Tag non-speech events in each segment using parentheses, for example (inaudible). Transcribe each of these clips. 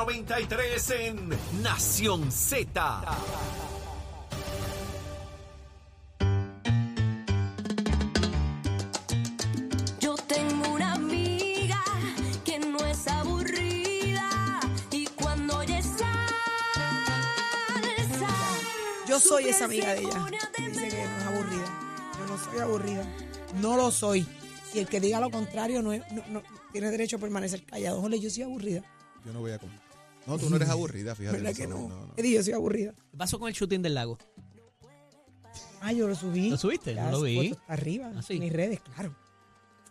93 en Nación Z. Yo tengo una amiga que no es aburrida y cuando oye salsa. Yo soy esa amiga de ella. Dice que no es aburrida. Yo no soy aburrida. No lo soy. Y el que diga lo contrario no, es- no- no- tiene derecho a permanecer callado. Jole, yo soy aburrida. Yo no voy a comer. No, tú no eres aburrida, fíjate. ¿Verdad que eso, no? Eddie, yo soy aburrida. ¿Qué pasó con el shooting del lago? Ah, yo lo subí. ¿Lo subiste? Ya, No lo vi. arriba. Ah, sí. En mis redes, claro.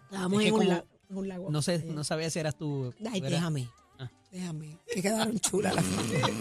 Estábamos en, un lago, en un lago. No sé, Eh, no sabía si eras tú. Ay, ¿verdad? déjame. Ah. Déjame. Que quedaron chulas las fotos. (laughs) Yo vi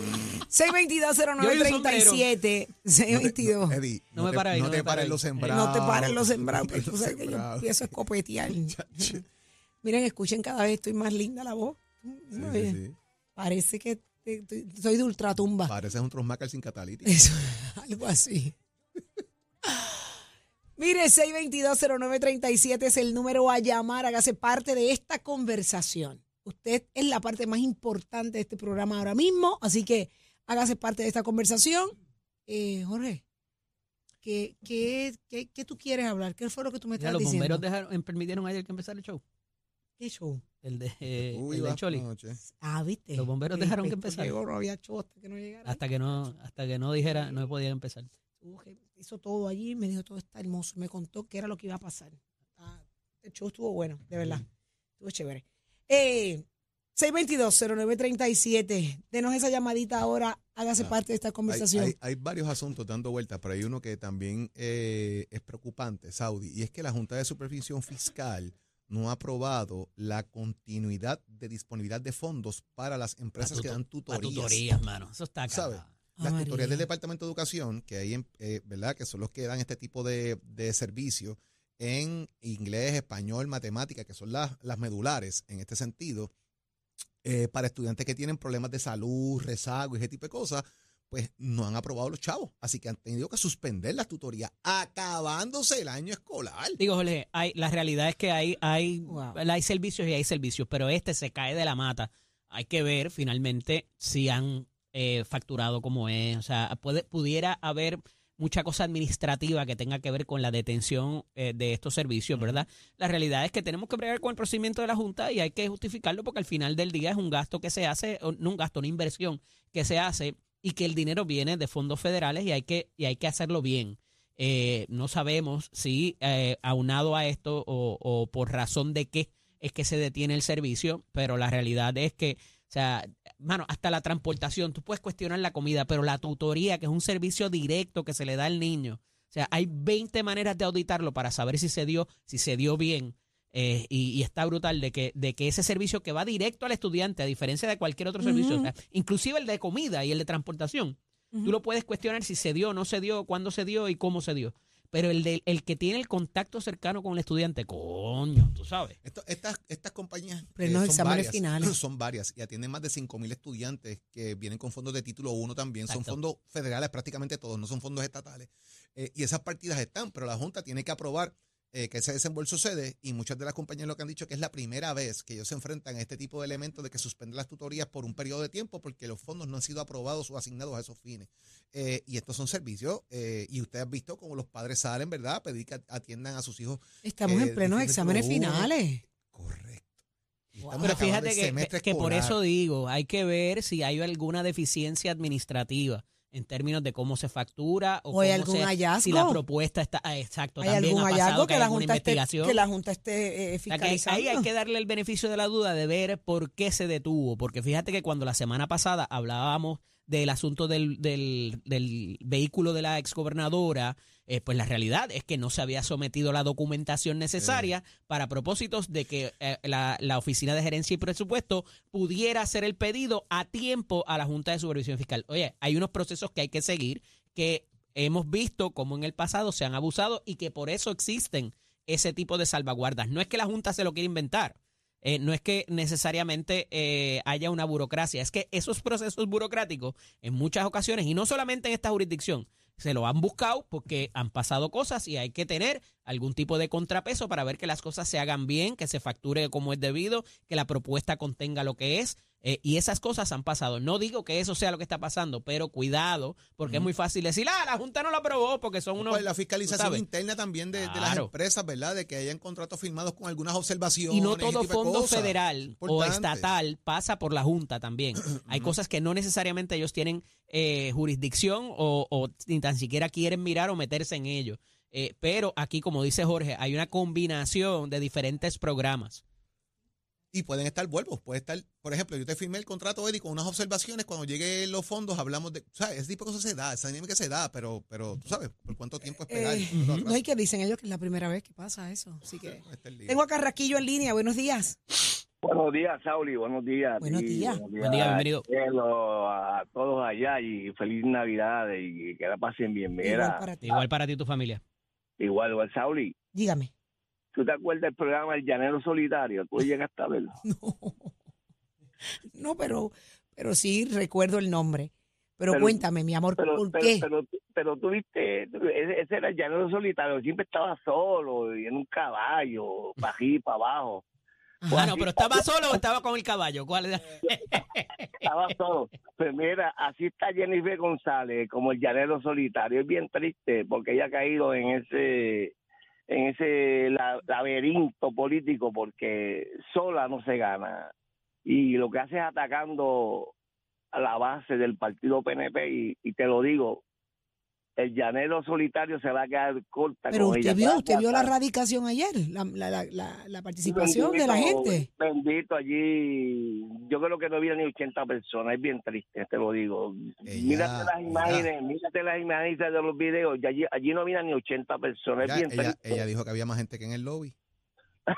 un 622-0937. 622. Eddie, No me para ahí, no no te me para pares ahí. los sembrados. No te paren los (laughs) sembrados, No te pero tú sabes que yo sembrados. empiezo a escopetear. (laughs) Miren, escuchen, cada vez estoy más linda la voz. Sí, Oye, sí, sí. Parece que te- te- soy de ultratumba. Pareces un Tronsmacker sin catalítico. Eso, (laughs) algo así. (laughs) Mire, 6220937 es el número a llamar. Hágase parte de esta conversación. Usted es la parte más importante de este programa ahora mismo, así que hágase parte de esta conversación. Eh, Jorge, ¿qué, qué, qué, qué tú quieres hablar? ¿Qué fue lo que tú me Mira, estás los diciendo? bomberos dejaron, em, permitieron ayer que empezara el show. ¿Qué show? El de, eh, Uy, el de Choli. noche. Ah, ¿viste? Los bomberos dejaron que empezara. llegó, no había show hasta que no llegara. Hasta que no, hasta que no dijera, no podía empezar. Hizo todo allí, me dijo todo está hermoso, me contó qué era lo que iba a pasar. Ah, el show estuvo bueno, de verdad. Estuvo chévere. Eh, 622-0937, denos esa llamadita ahora, hágase Ah, parte de esta Hay, conversación. hay- hay varios asuntos dando vueltas, pero hay uno que también eh, es preocupante, Saudi, y es que la Junta de Supervisión Fiscal no ha aprobado la continuidad de disponibilidad de fondos para las empresas que dan tutorías. tutorías, mano. Eso está ¿Sabe? acá. Las tutorías del. Departamento de Educación, que hay, en- eh, ¿verdad? Que son los que dan este tipo de, de servicios en inglés, español, matemática, que son las, las medulares en este sentido, eh, para estudiantes que tienen problemas de salud, rezago y ese tipo de cosas, pues no han aprobado los chavos. Así que han tenido que suspender las tutorías, acabándose el año escolar. Digo, Jorge, hay, la realidad es que hay, hay, Wow. hay servicios y hay servicios, pero este se cae de la mata. Hay que ver finalmente si han eh, facturado como es. O sea, puede, pudiera haber mucha cosa administrativa que tenga que ver con la detención eh, de estos servicios, ¿verdad? La realidad es que tenemos que bregar con el procedimiento de la Junta y hay que justificarlo porque al final del día es un gasto que se hace, o no un gasto, una inversión que se hace y que el dinero viene de fondos federales y hay que, y hay que hacerlo bien. Eh, no sabemos si eh, aunado a esto o, por razón de qué es que se detiene el servicio, pero la realidad es que, o sea, mano, hasta la transportación, tú puedes cuestionar la comida, pero la tutoría, que es un servicio directo que se le da al niño, o sea, hay 20 maneras de auditarlo para saber si se dio, si se dio bien. Eh, y, y está brutal de que, de que ese servicio que va directo al estudiante, a diferencia de cualquier otro servicio, o sea, inclusive el de comida y el de transportación, Tú lo puedes cuestionar si se dio, no se dio, cuándo se dio y cómo se dio. Pero el, de, el que tiene el contacto cercano con el estudiante, coño, tú sabes. Esto- estas, estas compañías eh, no, son, varias, finales. (laughs) son varias y atienden más de 5 mil estudiantes que vienen con fondos de título 1 también. Son fondos federales prácticamente todos, no son fondos estatales. Eh, y esas partidas están, pero la Junta tiene que aprobar eh, que ese desembolso cede y muchas de las compañías lo que han dicho que es la primera vez que ellos se enfrentan a este tipo de elementos de que suspenden las tutorías por un periodo de tiempo porque los fondos no han sido aprobados o asignados a esos fines. Eh, y estos son servicios eh, y usted ha visto cómo los padres salen, ¿verdad? A pedir que atiendan a sus hijos. Estamos eh, en plenos de exámenes finales. Correcto. Wow. estamos Pero fíjate el que, semestre que por eso digo, hay que ver si hay alguna deficiencia administrativa en términos de cómo se factura o, ¿O hay cómo algún se- hallazgo? si la propuesta está ah, exacto ¿Hay también algún ha pasado hallazgo que, la, junta esté, investigación que la Junta esté eh, O sea, ahí hay que darle el beneficio de la duda de ver por qué se detuvo, porque fíjate que cuando la semana pasada hablábamos del asunto del, del, del vehículo de la exgobernadora, eh, pues la realidad es que no se había sometido la documentación necesaria para propósitos de que eh, la, la Oficina de Gerencia y Presupuesto pudiera hacer el pedido a tiempo a la Junta de Supervisión Fiscal. Oye, hay unos procesos que hay que seguir que hemos visto como en el pasado se han abusado y que por eso existen ese tipo de salvaguardas. No es que la Junta se lo quiera inventar. Eh, no es que necesariamente haya una burocracia, es que esos procesos burocráticos en muchas ocasiones, y no solamente en esta jurisdicción, se lo han buscado porque han pasado cosas y hay que tener algún tipo de contrapeso para ver que las cosas se hagan bien, que se facture como es debido, que la propuesta contenga lo que es. Eh, y esas cosas han pasado. No digo que eso sea lo que está pasando, pero cuidado, porque es muy fácil decir, ah, la Junta no lo aprobó porque son unos... Pues la fiscalización interna también de, de las empresas, ¿verdad? De que hayan contratos firmados con algunas observaciones. Y no todo fondo federal o estatal pasa por la Junta también. (clears throat) Hay cosas que no necesariamente ellos tienen eh, jurisdicción o, o ni tan siquiera quieren mirar o meterse en ello. Eh, pero aquí, como dice Jorge, hay una combinación de diferentes programas. Y pueden estar vuelvos. Puede estar, por ejemplo, yo te firmé el contrato, Eddie, con unas observaciones. Cuando lleguen los fondos, hablamos de. ¿Sabes? Ese tipo de cosas se da, esa dinámica se da, pero, pero tú sabes, por cuánto tiempo esperar. Eh, no hay que dicen ellos que es la primera vez que pasa eso. Así que Este tengo a Carraquillo en línea. Buenos días. Buenos días, Sauli. Buenos días. Buenos Y días. Buen día, bienvenido. cielo, a todos allá y feliz Navidad y que la pasen bien. Igual Mira, para ti. Igual para ti y tu familia. igual, igual, Sauli. Dígame. ¿Tú te acuerdas del programa El Llanero Solitario? ¿Tú llegaste a verlo? (laughs) No. No, pero, pero sí recuerdo el nombre. Pero, Pero- cuéntame, mi amor, Pero, ¿por pero, qué? pero, pero tú viste, ese, ese era el Llanero Solitario. Siempre estaba solo y en un caballo, para aquí, para abajo. Ajá. Ah, no, pero ¿estaba solo o estaba con el caballo? ¿Cuál era? (laughs) Estaba solo. Pues mira, así está Jennifer González, como el llanero solitario. Es bien triste porque ella ha caído en ese en ese la- laberinto político porque sola no se gana. Y lo que hace es atacando a la base del partido PNP y, y te lo digo, el llanero solitario se va a quedar corta Pero con usted ella. vio, usted vio la radicación ayer, la, la, la, la- la participación de la gente. Bendito allí. Yo creo que no había ni 80 personas. Es bien triste, te lo digo. Ella- mírate las ella- imágenes, mírate las imágenes de los videos. y allí, allí no había ni 80 personas. Ya, es bien ella, triste. ella dijo que había más gente que en el lobby. (laughs)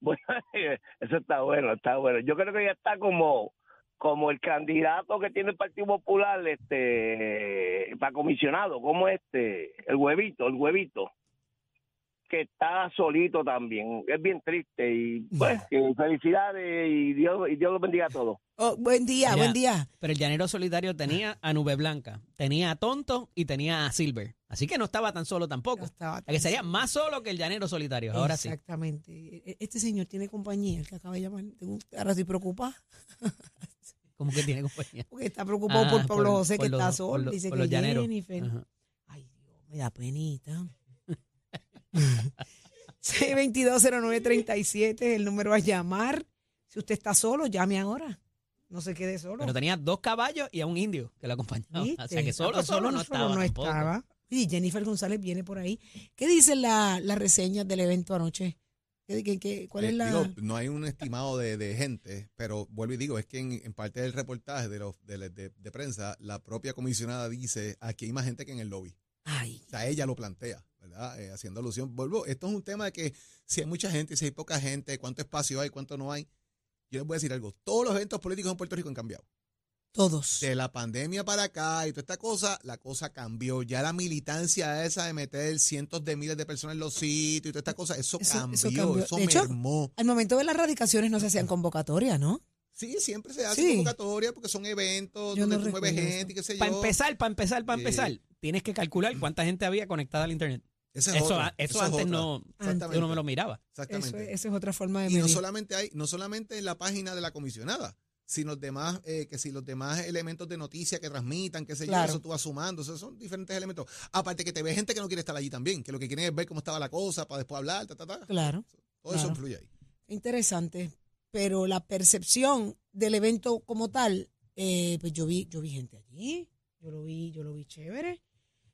Bueno, (laughs) eso está bueno, está bueno. Yo creo que ella está como como el candidato que tiene el Partido Popular este para comisionado, como este, el huevito, el huevito que está solito también. Es bien triste y pues felicidades y Dios y Dios los bendiga a todos. Oh, buen día, Ya. buen día. Pero el llanero solitario tenía a Nube Blanca, tenía a Tonto y tenía a Silver. Así que no estaba tan solo tampoco. No estaba sea, que sería más solo que el llanero solitario. Ahora sí. Exactamente. E- Este señor tiene compañía, el que acaba de llamar. Ahora estoy preocupada. (laughs) Como que tiene compañía. Porque está preocupado Ah, por Pablo José, por que está solo. Dice que. Jennifer. Ajá. Ay, Dios, me da penita. (laughs) 6220937 es el número a llamar. Si usted está solo, llame ahora. No se quede solo. Pero tenía dos caballos y a un indio que lo acompañaba. ¿Viste? O sea que solo, solo, no estaba. no tampoco. estaba. Y Jennifer González viene por ahí. ¿Qué dicen la- las reseñas del evento anoche? ¿Qué, qué- qué- cuál Eh, es la...? digo, no hay un estimado de, de gente, pero vuelvo y digo, es que en, en parte del reportaje de, los, de, de- de prensa, la propia comisionada dice, aquí hay más gente que en el lobby. Ay, O sea, ella lo plantea, ¿verdad? Eh, haciendo alusión. Vuelvo, esto es un tema de que si hay mucha gente, si hay poca gente, cuánto espacio hay, cuánto no hay. Yo les voy a decir algo, todos los eventos políticos en Puerto Rico han cambiado. Todos. De la pandemia para acá y toda esta cosa, la cosa cambió. Ya la militancia esa de meter cientos de miles de personas en los sitios y toda esta cosa, eso, Eso- cambió, eso eso, cambió. De hecho, mermó. Al momento de las radicaciones no se hacían convocatorias, ¿no? Sí, siempre se hace Sí. convocatoria porque son eventos Yo donde no tú mueves gente y qué sé yo. Para empezar, para empezar, para Sí. empezar, tienes que calcular cuánta gente había conectada al internet. Es Eso, otro, a- eso es antes otra. no, yo no me lo miraba. Eso, Exactamente. es- esa es otra forma de y no medir. solamente hay, no solamente en la página de la comisionada, sino los demás, eh, que si los demás elementos de noticia que transmitan, qué sé Claro. yo, eso tú vas sumando, esos son diferentes elementos. Aparte que te ve gente que no quiere estar allí también, que lo que quieren es ver cómo estaba la cosa para después hablar, ta, ta, ta. Claro, Todo eso influye ahí. interesante. Pero la percepción del evento como tal, eh, pues yo vi, yo vi gente allí, yo lo vi, yo lo vi chévere.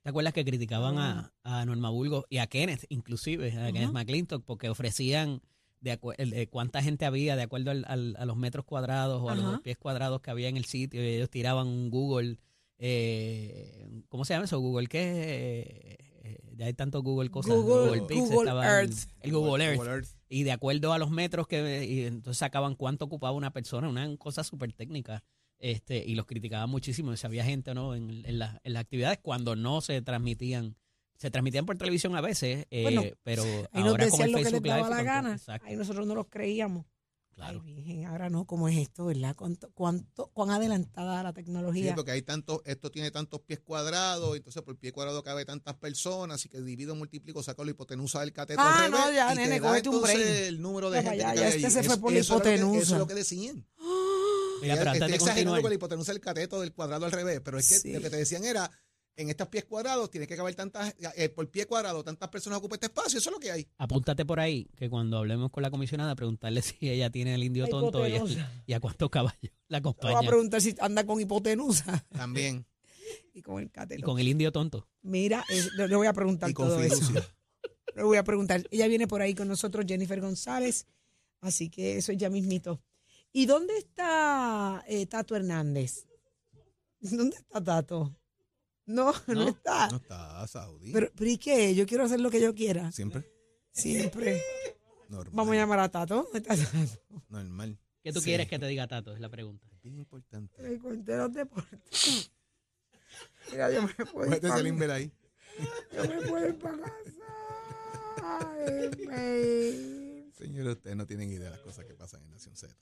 ¿Te acuerdas que criticaban a, a Norma Burgos y a Kenneth, inclusive, a. Kenneth McClintock, porque ofrecían de, de cuánta gente había de acuerdo al- al- a los metros cuadrados o a los pies cuadrados que había en el sitio? Y ellos tiraban un Google, eh, ¿cómo se llama eso? Google, ¿qué? Eh, ya hay tanto Google cosas. Google- Pixel, Google estaba el- Earth. El, Google Earth. Google Earth. Y de acuerdo a los metros que y entonces sacaban cuánto ocupaba una persona, una cosa súper técnica. Este, y los criticaban muchísimo si había gente o no en, en las- en las actividades cuando no se transmitían. Se transmitían por televisión a veces, eh, Bueno, pero Ahí nos ahora con decían el lo que les Facebook Live daba y la gana. Exacto. Ahí nosotros no los creíamos. Claro. Ay, virgen, ahora no, ¿cómo es esto, verdad? ¿Cuánto, cuánto, ¿Cuán adelantada la Sí, tecnología? porque hay tantos, esto tiene tantos pies cuadrados, entonces por pie cuadrado cabe tantas personas, y que divido, multiplico, saco la hipotenusa del cateto Ah, al no, ya, y te nene, da un el número de gente que cabe ya este se fue Eso- por la eso es lo que- hipotenusa. Eso es lo que decían. (gasps) Mira, pero antes de Estoy exagerando continuar, con la hipotenusa del cateto del cuadrado al revés, pero es que Sí. lo que te decían era, en estos pies cuadrados tiene que caber tantas, eh, por pie cuadrado, tantas personas ocupan este espacio, eso es lo que hay. apúntate por ahí que cuando hablemos con la comisionada, preguntarle si ella tiene el indio La tonto y, y a cuántos caballos la Te voy a acompaña. preguntar si anda con hipotenusa También. (laughs) y con el Y cateto. con el indio tonto. Mira, es- le, le voy a preguntar Y con todo eso. (laughs) Le voy a preguntar. Ella viene por ahí con nosotros, Jennifer González. Así que eso es ya mismito. ¿Y dónde está eh, Tato Hernández? ¿Dónde está Tato? No, (laughs) no, ¿No? está. No está Saudi. Pero, pero ¿y qué? Yo quiero hacer lo que yo quiera. Siempre. Siempre. Normal. Vamos a llamar a Tato. ¿Dónde (laughs) está Tato? Normal. ¿Qué tú Sí. quieres que te diga Tato? Es la pregunta. Bien importante. Me conté los deportes. (laughs) Mira, yo me puedo ir Puedes pa- salir ver ahí. yo me puedo ir para casa. Ay, me- Señores, ustedes no tienen idea de las cosas que pasan en Nación Z.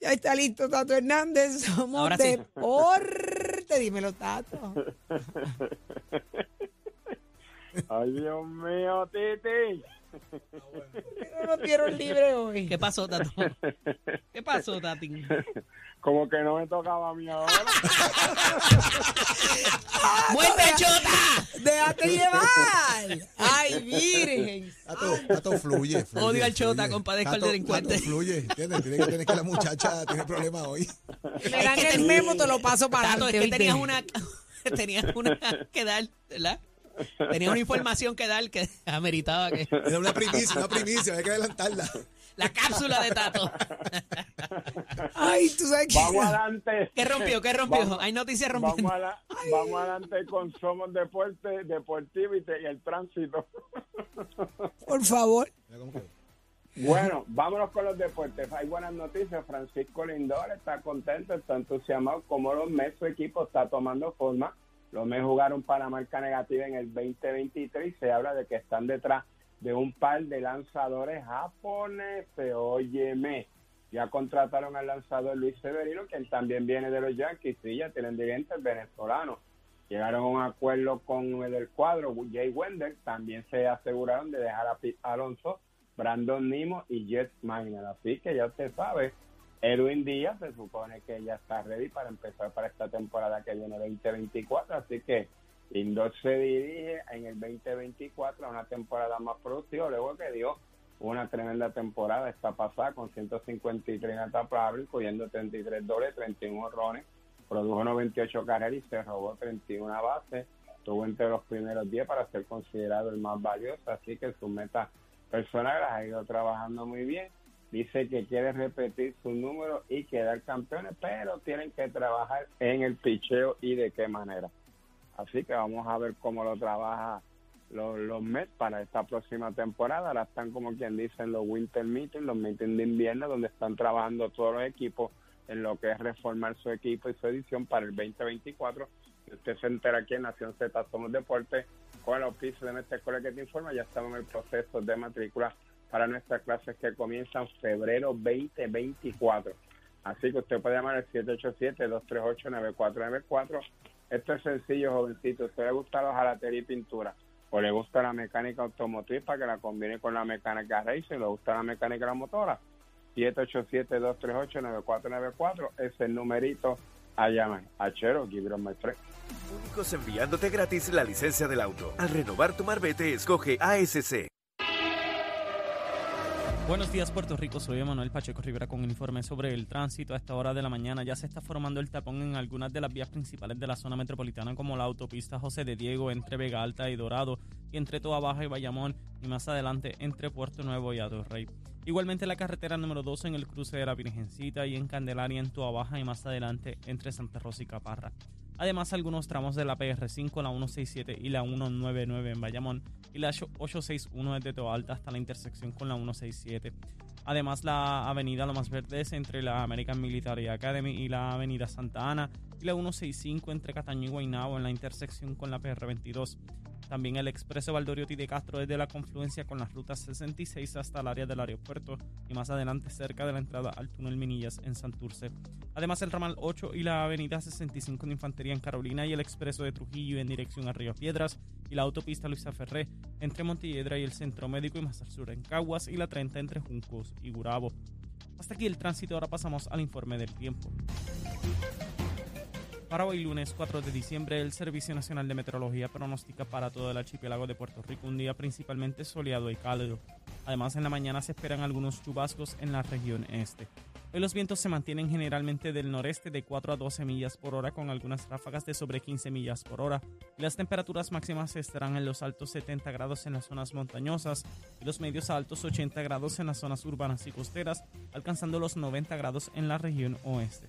Ya está listo Tato Hernández. Somos Ahora sí. deporte. Dímelo, Tato. (laughs) Ay, Dios mío, Titi. No nos dieron libre hoy. ¿Qué pasó, Tato? ¿Qué pasó, Tati? Como que no me tocaba a mí ahora. ¡Muerte, chota! ¡Déjate llevar! ¡Ay, virgen! Tato, Tato fluye, fluye. Odio al chota, fluye. compadezco al delincuente. Tato fluye, ¿entiendes? Tiene que tener que la muchacha tiene problemas hoy. Me dan el memo, te lo paso para Tato, es que tenías una, (laughs) tenías una que dar, ¿verdad? Tenías una información que dar que (laughs) ameritaba que Era una primicia, una primicia, hay que adelantarla. la cápsula de Tato. (laughs) Ay, tú sabes que. Vamos adelante. ¿Qué rompió? ¿Qué rompió? Vamos- Hay noticias Vamos, rompiendo. a la- vamos adelante con Somos Deporte, Deportivo y, el Tránsito. Por favor. Bueno, vámonos con los deportes. Hay buenas noticias. Francisco Lindor está contento, está entusiasmado como los Mets, su equipo está tomando forma. Los Mets jugaron para marca negativa en el 2023 y se habla de que están detrás de un par de lanzadores japoneses. Óyeme, ya contrataron al lanzador Luis Severino, quien también viene de los Yankees, y ya tienen dirigentes venezolanos. Llegaron a un acuerdo con el del cuadro, Jay Wender, también se aseguraron de dejar a Pete Alonso Brandon Nimo y Jet Minor. Así que ya usted sabe, Edwin Díaz se supone que ya está ready para empezar para esta temporada que viene 2024. Así que Lindor se dirige en el 2024 a una temporada más productiva, luego que dio una tremenda temporada esta pasada con 153 en etapa incluyendo 33 dobles, 31 honrones, produjo 98 carreras y se robó 31 bases. Estuvo entre los primeros 10 para ser considerado el más valioso, así que sus metas personales ha ido trabajando muy bien. Dice que quiere repetir su número y quedar campeones, pero tienen que trabajar en el picheo y de qué manera. Así que vamos a ver cómo lo trabaja los, los Mets para esta próxima temporada. Ahora están como quien dice en los Winter Meetings, los meetings de invierno, donde están trabajando todos los equipos en lo que es reformar su equipo y su edición para el 2024. Y usted se entera aquí en Nación Z Somos Deportes con el auspicio de nuestra escuela que te informa. Ya estamos en el proceso de matrícula para nuestras clases que comienzan febrero 2024. Así que usted puede llamar al 787-238-9494. Esto es sencillo, jovencito. ¿Usted le gusta la jalatería y pintura? ¿O le gusta la mecánica automotriz para que la combine con la mecánica racing? ¿Le gusta la mecánica de la motora? 787-238-9494 es el numerito a llamar. Give on my friend. Únicos enviándote gratis la licencia del auto. Al renovar tu marbete, escoge ASC. Buenos días Puerto Rico, soy Emanuel Pacheco Rivera con un informe sobre el tránsito. A esta hora de la mañana ya se está formando el tapón en algunas de las vías principales de la zona metropolitana como la autopista José de Diego entre Vega Alta y Dorado y entre Toa Baja y Bayamón y más adelante entre Puerto Nuevo y Atorrey. Igualmente la carretera número 2 en el cruce de la Virgencita y en Candelaria en Toa Baja y más adelante entre Santa Rosa y Caparra. Además, algunos tramos de la PR5, la 167 y la 199 en Bayamón y la 861 desde Toa Alta hasta la intersección con la 167. Además, la avenida Lomas Verdes entre la American Military Academy y la avenida Santa Ana y la 165 entre Cataño y Guaynabo en la intersección con la PR22. También el expreso Valdoriotti de Castro desde la confluencia con las rutas 66 hasta el área del aeropuerto y más adelante cerca de la entrada al túnel Minillas en Santurce. Además el ramal 8 y la avenida 65 de Infantería en Carolina y el expreso de Trujillo en dirección a Río Piedras y la autopista Luisa Ferré entre Montelledra y el Centro Médico y más al sur en Caguas y la 30 entre Juncos y Gurabo. Hasta aquí el tránsito, ahora pasamos al informe del tiempo. Para hoy lunes 4 de diciembre, el Servicio Nacional de Meteorología pronostica para todo el archipiélago de Puerto Rico un día principalmente soleado y cálido. Además, en la mañana se esperan algunos chubascos en la región este. Hoy los vientos se mantienen generalmente del noreste de 4 a 12 millas por hora con algunas ráfagas de sobre 15 millas por hora. Las temperaturas máximas estarán en los altos 70 grados en las zonas montañosas y los medios altos 80 grados en las zonas urbanas y costeras, alcanzando los 90 grados en la región oeste.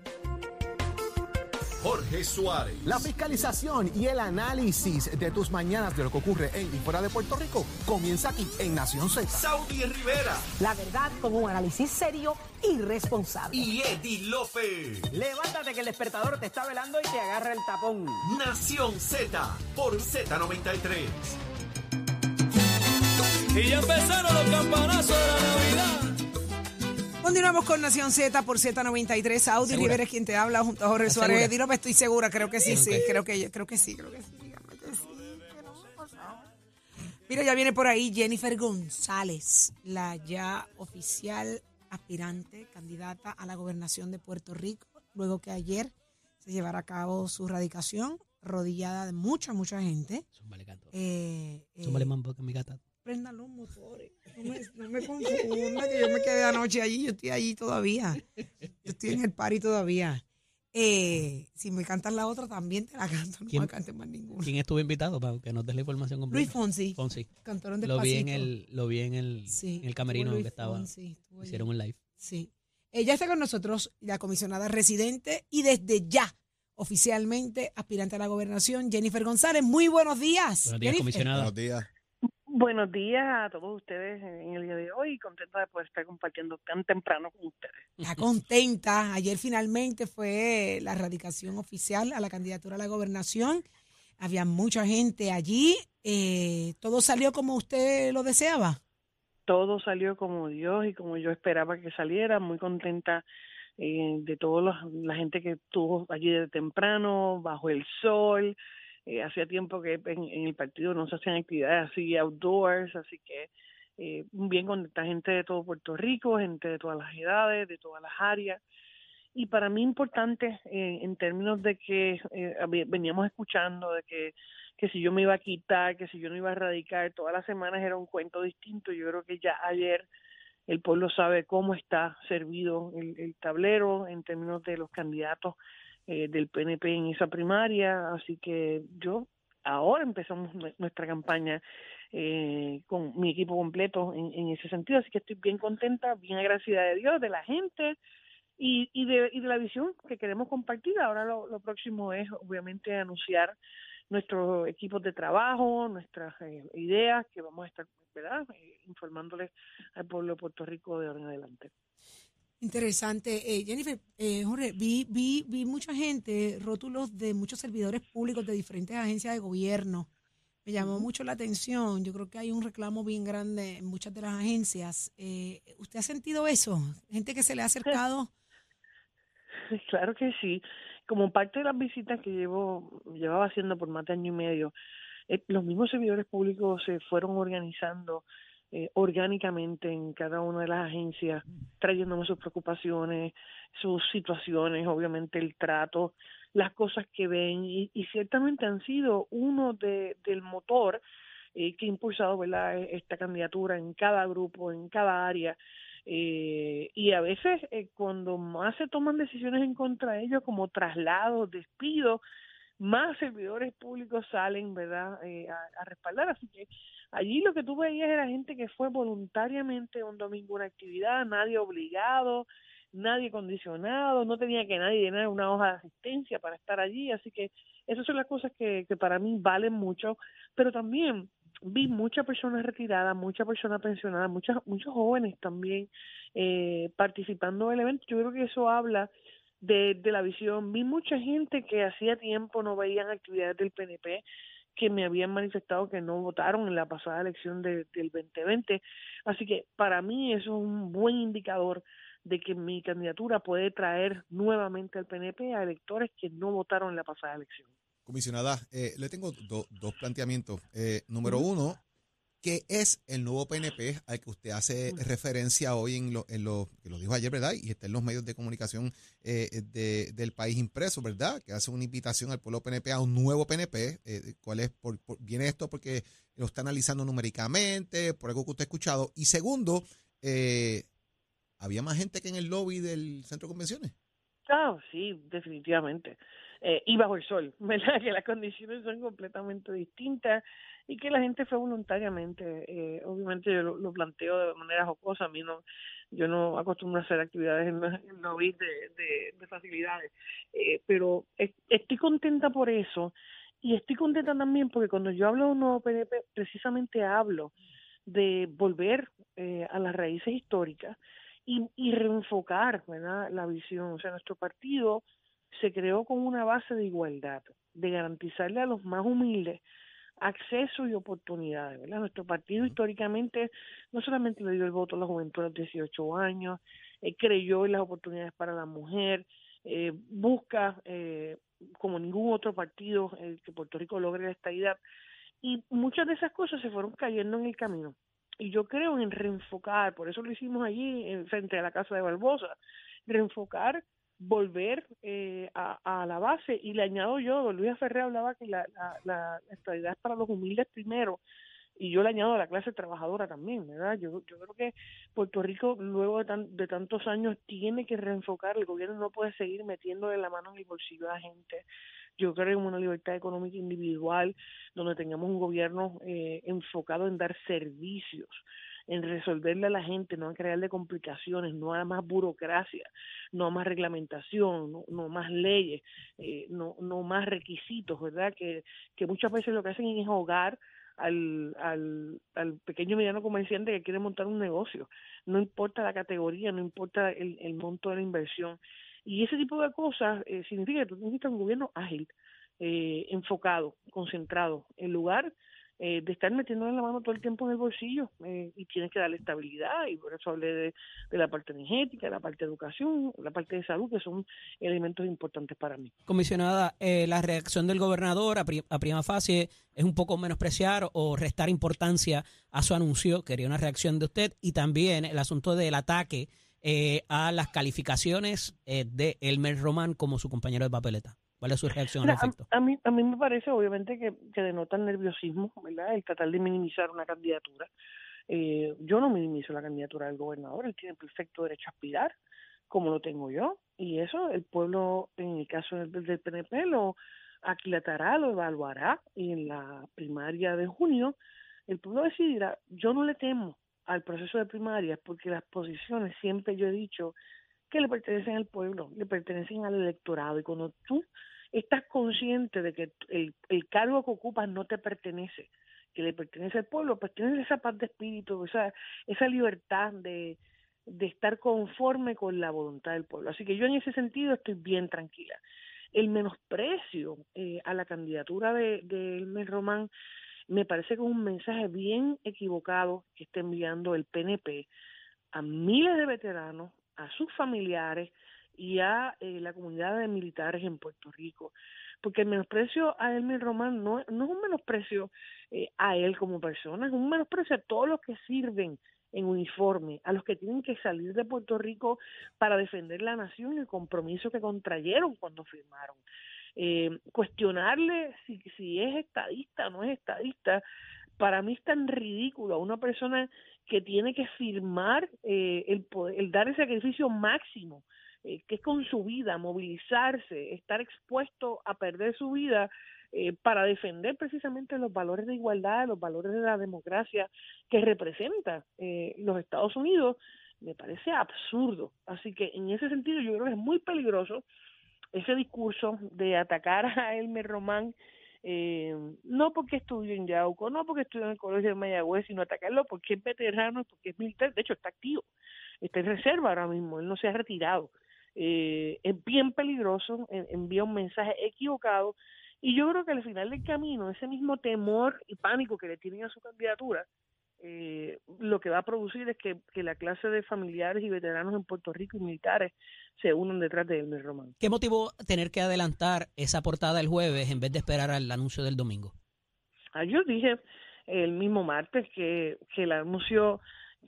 Jorge Suárez. La fiscalización y el análisis de tus mañanas de lo que ocurre en y fuera de Puerto Rico comienza aquí en Nación Z. Saudi Rivera. La verdad con un análisis serio y responsable. Y Eddie López. Levántate que el despertador te está velando y te agarra el tapón. Nación Z por Z93. Y ya empezaron los campanazos de la Navidad. Continuamos con Nación Z por Z93. Audi ¿Segura? Rivera es quien te habla junto a Jorge ¿Estás Suárez. Dilo, me estoy segura, creo que sí, sí, creo que, creo que sí, creo que sí. dígame que. Mira, ya viene por ahí Jennifer González, la ya oficial aspirante, candidata a la gobernación de Puerto Rico, luego que ayer se llevara a cabo su radicación, rodillada de mucha, mucha gente. Zúmbale, canto. Eh, eh, mambo, que mi gata. Prendan los motores. No me, no me confunda, que yo me quedé anoche allí, yo estoy allí todavía. Yo estoy en el party todavía. Eh, si me cantan la otra, también te la canto. No ¿Quién- me canten más ninguna. ¿Quién estuvo invitado para que nos des la información completa? Luis Fonsi. Fonsi. Cantaron Lo vi en despacito. el, lo vi en el, Sí, en el camerino Luis que estaba. Fonsi. Hicieron un live. Sí. Ella está con nosotros, la comisionada residente y desde ya, oficialmente, aspirante a la gobernación, Jennifer González. Muy buenos días. Buenos días, Jennifer. comisionada. Buenos días. Buenos días a todos ustedes en el día de hoy. Contenta de poder estar compartiendo tan temprano con ustedes. Está contenta. Ayer finalmente fue la radicación oficial a la candidatura a la gobernación. Había mucha gente allí. Eh, ¿Todo salió como usted lo deseaba? Todo salió como Dios y como yo esperaba que saliera. Muy contenta eh, de toda la gente que estuvo allí de temprano, bajo el sol. Eh, hacía tiempo que en, en el partido no se hacían actividades así outdoors, así que eh, bien contenta gente de todo Puerto Rico, gente de todas las edades, de todas las áreas. Y para mí importante eh, en términos de que eh, veníamos escuchando de que, que si yo me iba a quitar, que si yo no iba a radicar, todas las semanas era un cuento distinto. Yo creo que ya ayer el pueblo sabe cómo está servido el, el tablero en términos de los candidatos eh, del PNP en esa primaria, así que yo ahora empezamos nue- nuestra campaña eh, con mi equipo completo en, en ese sentido, así que estoy bien contenta, bien agradecida de Dios, de la gente y, y, de, y de la visión que queremos compartir. Ahora lo, lo próximo es obviamente anunciar nuestros equipos de trabajo, nuestras eh, ideas que vamos a estar ¿verdad? Eh, informándoles al pueblo de Puerto Rico de ahora en adelante. Interesante. Eh, Jennifer, eh, Jorge, vi, vi, vi mucha gente, rótulos de muchos servidores públicos de diferentes agencias de gobierno. Me llamó mucho la atención. Yo creo que hay un reclamo bien grande en muchas de las agencias. Eh, ¿Usted ha sentido eso? Gente que se le ha acercado. (laughs) Claro que sí. Como parte de las visitas que llevo, llevaba haciendo por más de año y medio, eh, los mismos servidores públicos se fueron organizando eh, orgánicamente en cada una de las agencias, trayéndome sus preocupaciones, sus situaciones, obviamente el trato, las cosas que ven y, y ciertamente han sido uno de, del motor eh, que ha impulsado ¿verdad? esta candidatura en cada grupo, en cada área. Eh, y a veces eh, cuando más se toman decisiones en contra de ellos, como traslados, despidos, más servidores públicos salen, ¿verdad?, eh, a, respaldar. Así que allí lo que tú veías era gente que fue voluntariamente un domingo una actividad, nadie obligado, nadie condicionado, no tenía que nadie llenar una hoja de asistencia para estar allí. Así que esas son las cosas que, que para mí valen mucho, pero también vi muchas personas retiradas, muchas personas pensionadas, muchas, muchos jóvenes también eh, participando del evento. Yo creo que eso habla de, de la visión. Vi mucha gente que hacía tiempo no veían actividades del PNP, que me habían manifestado que no votaron en la pasada elección de- del 2020. Así que para mí eso es un buen indicador de que mi candidatura puede traer nuevamente al PNP a electores que no votaron en la pasada elección. Comisionada, eh, le tengo do- dos planteamientos. Eh, número uno, ¿qué es el nuevo PNP al que usted hace referencia hoy en lo, en lo que lo dijo ayer, ¿verdad? Y está en los medios de comunicación eh, de- del país impreso, ¿verdad? Que hace una invitación al pueblo PNP a un nuevo PNP. Eh, ¿Cuál es? Por, por- ¿Viene esto porque lo está analizando numéricamente, por algo que usted ha escuchado? Y segundo, eh, ¿había más gente que en el lobby del centro de convenciones? Ah, sí, definitivamente. Eh, y bajo el sol, (laughs) ¿verdad? Que las condiciones son completamente distintas y que la gente fue voluntariamente. Eh, obviamente yo lo, planteo de manera jocosa, a mí no, yo no acostumbro a hacer actividades en, en de, de, de facilidades, Eh, pero es- estoy contenta por eso y estoy contenta también porque cuando yo hablo de un nuevo PNP, precisamente hablo de volver eh, a las raíces históricas y, y reenfocar ¿verdad? la visión. O sea, nuestro partido se creó con una base de igualdad, de garantizarle a los más humildes acceso y oportunidades. ¿verdad? Nuestro partido históricamente no solamente le dio el voto a la juventud a los 18 años, eh, creyó en las oportunidades para la mujer, eh, busca, eh, como ningún otro partido, eh, que Puerto Rico logre la estabilidad. Y muchas de esas cosas se fueron cayendo en el camino. Y yo creo en reenfocar, por eso lo hicimos allí en, frente a la casa de Barbosa, reenfocar, volver eh, a, a la base. Y le añado yo, don Luis Ferrer hablaba que la, la, la estabilidad es para los humildes primero, y yo le añado a la clase trabajadora también, ¿verdad? Yo, yo creo que Puerto Rico, luego de, tan, de tantos años, tiene que reenfocar. El gobierno no puede seguir metiéndole la mano en el bolsillo a la gente. Yo creo en una libertad económica individual, donde tengamos un gobierno eh, enfocado en dar servicios, en resolverle a la gente, no a crearle complicaciones, no a más burocracia, no a más reglamentación, no, no más leyes, eh, no, no más requisitos, ¿verdad? Que, que muchas veces lo que hacen es ahogar al, al, al pequeño y mediano comerciante que quiere montar un negocio. No importa la categoría, no importa el, el monto de la inversión. Y ese tipo de cosas eh, significa que tú necesitas un gobierno ágil, eh, enfocado, concentrado, en lugar eh, de estar metiéndole la mano todo el tiempo en el bolsillo eh, y tienes que darle estabilidad y por eso hablé de, de la parte energética, la parte de educación, la parte de salud, que son elementos importantes para mí. Comisionada, eh, la reacción del gobernador a, pri- a prima facie es un poco menospreciar o restar importancia a su anuncio. Quería una reacción de usted y también el asunto del ataque eh, a las calificaciones eh, de Elmer Román como su compañero de papeleta. ¿Cuál es su reacción al efecto? a, a mí, a mí me parece, obviamente, que, que denota el nerviosismo, ¿verdad? El tratar de minimizar una candidatura. Eh, yo no minimizo la candidatura del gobernador, él tiene perfecto derecho a aspirar, como lo tengo yo, y eso el pueblo, en el caso del, del PNP, lo aquilatará, lo evaluará, y en la primaria de junio, el pueblo decidirá. Yo no le temo al proceso de primarias, porque las posiciones, siempre yo he dicho, que le pertenecen al pueblo, le pertenecen al electorado, y cuando tú estás consciente de que el, cargo que ocupas no te pertenece, que le pertenece al pueblo, pues tienes esa paz de espíritu, esa, esa libertad de, de estar conforme con la voluntad del pueblo. Así que yo en ese sentido estoy bien tranquila. El menosprecio eh, a la candidatura de, de Elmer Román me parece que es un mensaje bien equivocado que está enviando el PNP a miles de veteranos, a sus familiares y a eh, la comunidad de militares en Puerto Rico. Porque el menosprecio a Elmer Román no, no es un menosprecio eh, a él como persona, es un menosprecio a todos los que sirven en uniforme, a los que tienen que salir de Puerto Rico para defender la nación y el compromiso que contrayeron cuando firmaron. Eh, cuestionarle si, si es estadista o no es estadista, para mí es tan ridículo a una persona que tiene que firmar eh, el, poder, el dar el sacrificio máximo, eh, que es con su vida, movilizarse, estar expuesto a perder su vida eh, para defender precisamente los valores de igualdad, los valores de la democracia que representa eh, los Estados Unidos, me parece absurdo. Así que en ese sentido yo creo que es muy peligroso ese discurso de atacar (laughs) a Elmer Román eh, no porque estudió en Yauco, no porque estudió en el colegio de Mayagüez, sino atacarlo porque es veterano porque es militar, de hecho está activo, está en reserva ahora mismo, él no se ha retirado. Eh, es bien peligroso, en- envía un mensaje equivocado y yo creo que al final del camino ese mismo temor y pánico que le tienen a su candidatura, eh, lo que va a producir es que, que la clase de familiares y veteranos en Puerto Rico y militares se unan detrás de Elmer Román. ¿Qué motivó tener que adelantar esa portada el jueves en vez de esperar al anuncio del domingo? Ah, yo dije el mismo martes que, que el anuncio,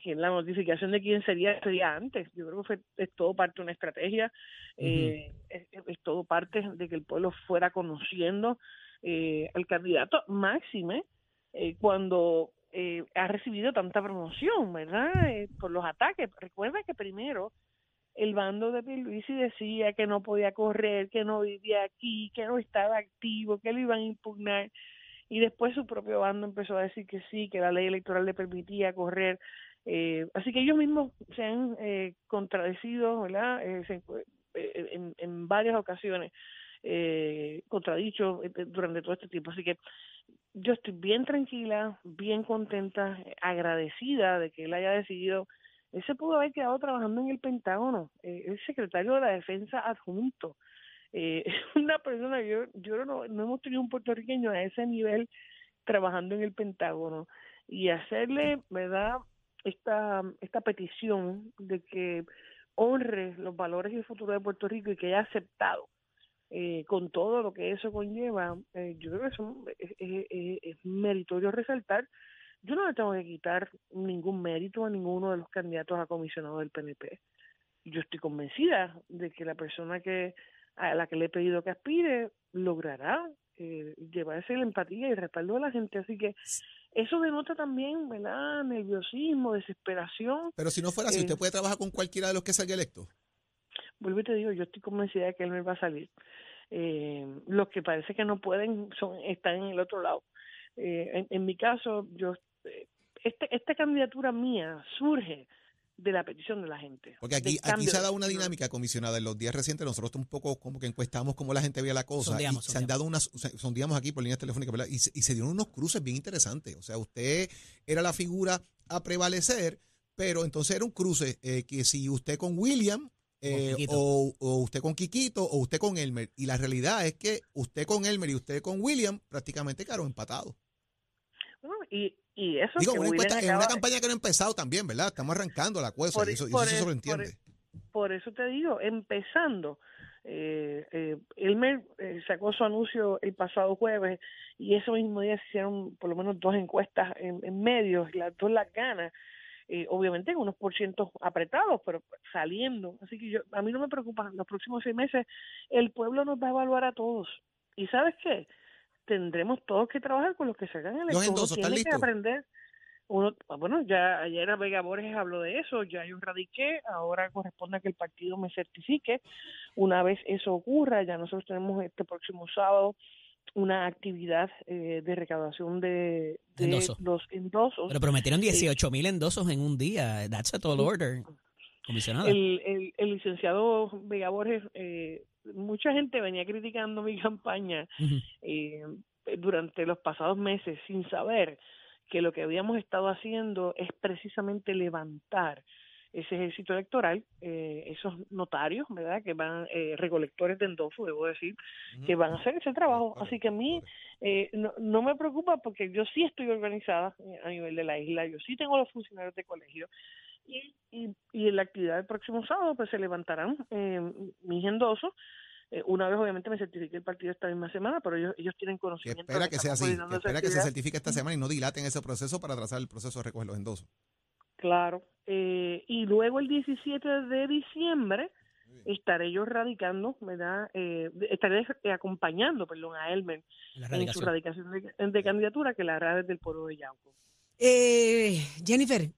que la notificación de quién sería sería antes. Yo creo que fue, es todo parte de una estrategia, eh, es, es todo parte de que el pueblo fuera conociendo eh, al candidato máxime eh, cuando eh, ha recibido tanta promoción, ¿verdad? Eh, por los ataques. Recuerda que primero el bando de Pierluisi decía que no podía correr, que no vivía aquí, que no estaba activo, que lo iban a impugnar y después su propio bando empezó a decir que sí, que la ley electoral le permitía correr. Eh, así que ellos mismos se han eh, contradecido, ¿verdad? Eh, se- en, en varias ocasiones, eh, contradicho durante todo este tiempo. Así que yo estoy bien tranquila, bien contenta, eh, agradecida de que él haya decidido. Él se pudo haber quedado trabajando en el Pentágono, eh, el secretario de la Defensa adjunto. Eh, (laughs) una persona, yo, yo no, no hemos tenido un puertorriqueño a ese nivel trabajando en el Pentágono y hacerle, ¿verdad?, esta, esta petición de que honre los valores y el futuro de Puerto Rico y que haya aceptado eh, con todo lo que eso conlleva, eh, yo creo que eso es, es- es- es meritorio resaltar. Yo no le tengo que quitar ningún mérito a ninguno de los candidatos a comisionado del PNP. Yo estoy convencida de que la persona que a la que le he pedido que aspire logrará eh, llevarse la empatía y el respaldo de la gente. Así que eso denota también, ¿verdad? Nerviosismo, desesperación. Pero si no fuera así, Eh, usted puede trabajar con cualquiera de los que salga electo. Vuelvo y te digo, yo estoy convencida de que él me va a salir. Eh, los que parece que no pueden son están en el otro lado. Eh, en, en mi caso, yo eh, este, esta candidatura mía surge de la petición de la gente. Porque aquí, aquí se ha dado una dinámica comisionada en los días recientes. Nosotros un poco como que encuestamos cómo la gente veía la cosa. Sondeamos, y se han dado unas, sondeamos aquí por líneas telefónicas, ¿verdad? Y, se- y se dieron unos cruces bien interesantes. O sea, usted era la figura a prevalecer, pero entonces era un cruce eh, que si usted con William eh, o, o usted con Quiquito o usted con Elmer. Y la realidad es que usted con Elmer y usted con William prácticamente quedaron empatados. Bueno, y, y eso Digo, que una, encuesta, en una campaña que no ha empezado también, ¿verdad? Estamos arrancando la cosa Por- y eso, y por eso se sobreentiende. por- por eso te digo, empezando, eh, eh, Elmer eh, sacó su anuncio el pasado jueves y ese mismo día se hicieron por lo menos dos encuestas en, en medios, las dos las ganas, eh, obviamente en unos por cientos apretados, pero saliendo. Así que yo, a mí no me preocupa, los próximos seis meses el pueblo nos va a evaluar a todos. ¿Y sabes qué? Tendremos todos que trabajar con los que. Uno endosos, ¿están tiene que aprender uno, ah, bueno, ya ayer a Vega Borges habló de eso, ya yo radiqué, ahora corresponde a que el partido me certifique. Una vez eso ocurra, ya nosotros tenemos este próximo sábado una actividad eh, de recaudación de, de Endoso. los endosos. Pero prometieron Eh, 18 mil endosos en un día. That's a tall order, comisionada. el, el, el licenciado Vega Borges, eh, mucha gente venía criticando mi (laughs) campaña eh, durante los pasados meses sin saber que lo que habíamos estado haciendo es precisamente levantar ese ejército electoral, eh, esos notarios, ¿verdad? Que van, eh, recolectores de endoso, debo decir, que van a hacer ese trabajo. Así que a mí eh, no, no me preocupa porque yo sí estoy organizada eh, a nivel de la isla, yo sí tengo los funcionarios de colegio y, y, y en la actividad del próximo sábado pues se levantarán eh, mis endosos. Eh, una vez obviamente me certifique el partido esta misma semana, pero ellos, ellos tienen Que conocimiento. espera de que sea así, que espera que se certifique esta semana y no dilaten ese proceso para atrasar el proceso de recoger los endosos. Claro. Eh, y luego el 17 de diciembre estaré yo radicando, ¿verdad? Eh, estaré eh, acompañando, perdón, a Elmer en su radicación. radicación de, de candidatura que la hará desde el pueblo de Yauco. Eh, Jennifer,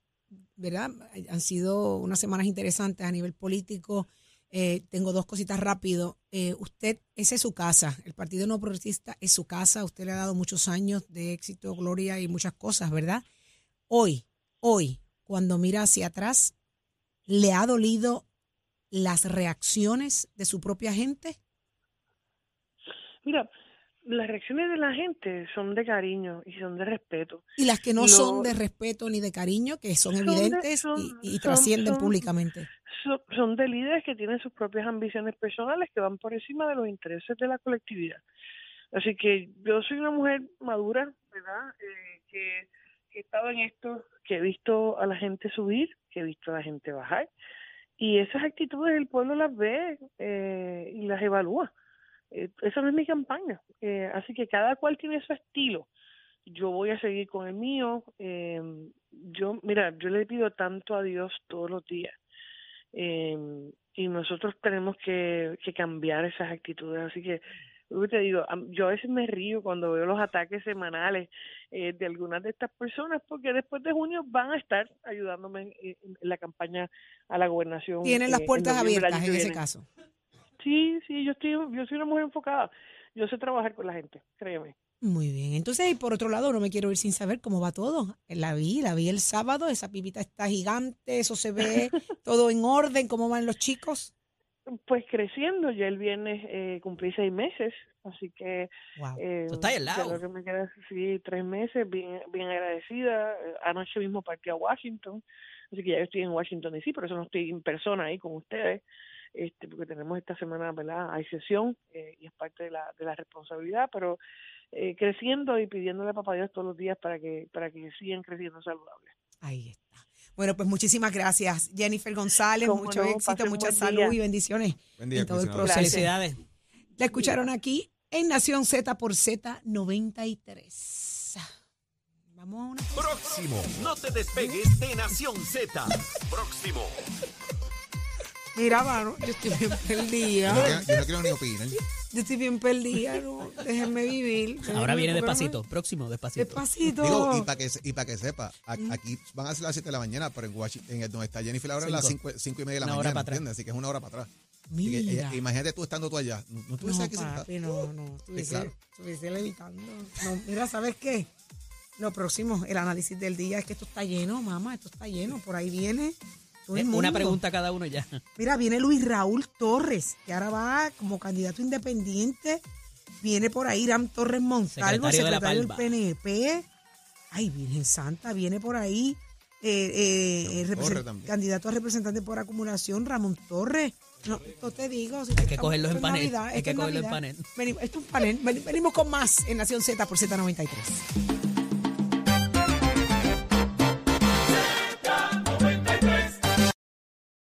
¿verdad? Han sido unas semanas interesantes a nivel político. Eh, tengo dos cositas rápido. Eh, usted, esa es su casa. El Partido No Progresista es su casa. Usted le ha dado muchos años de éxito, gloria y muchas cosas, ¿verdad? Hoy, hoy, cuando mira hacia atrás, ¿le ha dolido las reacciones de su propia gente? Mira, las reacciones de la gente son de cariño y son de respeto. Y las que no Lo- son de respeto ni de cariño, que son, Son de- evidentes son- y, trascienden son- públicamente. son, de líderes que tienen sus propias ambiciones personales que van por encima de los intereses de la colectividad. Así que yo soy una mujer madura, ¿verdad? Eh, que he estado en esto, que he visto a la gente subir, que he visto a la gente bajar. Y esas actitudes el pueblo las ve eh, y las evalúa. Eh, esa no es mi campaña. Eh, así que cada cual tiene su estilo. Yo voy a seguir con el mío. Eh, yo, mira, yo le pido tanto a Dios todos los días. Y nosotros tenemos que, que cambiar esas actitudes. Así que, yo te digo, yo a veces me río cuando veo los ataques semanales eh, de algunas de estas personas, porque después de junio van a estar ayudándome en, la campaña a la gobernación. Tienen eh, las en puertas abiertas en ese caso. Sí, sí, yo estoy, yo soy una mujer enfocada. Yo sé trabajar con la gente, créeme. Muy bien. Entonces, y por otro lado, no me quiero ir sin saber cómo va todo. La vi, la vi el sábado, esa pipita está gigante, eso se ve (laughs) todo en orden, cómo van los chicos. Pues creciendo, ya el viernes eh, cumplí seis meses, así que... Wow. Eh, Tú estás ahí al lado. lo que me queda, sí, tres meses, bien, bien agradecida. Eh, Anoche mismo partí a Washington, así que ya yo estoy en Washington DC, por eso no estoy en persona ahí con ustedes, este, porque tenemos esta semana, ¿verdad? Hay sesión eh, y es parte de la, de la responsabilidad, pero eh, creciendo y pidiéndole a papá Dios todos los días para que, para que sigan creciendo saludables. Ahí está. Bueno, pues muchísimas gracias, Jennifer González. Mucho no, éxito, mucha salud día. y bendiciones Buen día, en todo el proceso. Felicidades. La escucharon aquí en Nación Z por Z93. Vamos a una Próximo. No te despegues de Nación Z. Próximo. Mira, mano, yo estoy bien perdida. Yo no quiero- yo no quiero ni opinar. Yo estoy bien perdida, no. Déjenme vivir. Ahora viene despacito. Próximo, despacito. Despacito. Digo, y para que, y que sepa, a- aquí van a ser las 7 de la mañana, pero en, Washington, en el donde está Jennifer ahora es las Cinco. 5 y media de la Una hora mañana, para atrás. ¿entiendes? Así que es una hora para atrás. Así que, Mira. eh, imagínate tú estando tú allá. No, no estuviese No, aquí sentada. papi, no, no. Estuviese, claro. estuviese levitando. No, mira, ¿sabes qué? Lo próximo, el análisis del día es que esto está lleno, mamá, esto está lleno. Por ahí viene Eh, Una mundo. pregunta cada uno ya. Mira, viene Luis Raúl Torres, que ahora va como candidato independiente. Viene por ahí Irán Torres Montalvo, Secretario de la secretario del. PNP. Ay, Virgen Santa, viene por ahí eh, eh, el candidato a representante por acumulación, Ramón Torres. No, esto te digo. si Hay que cogerlos en panel, Navidad, hay que cogerlos en panel. Venimos, esto es un panel. Ven- Venimos con más en Nación Z por Z93.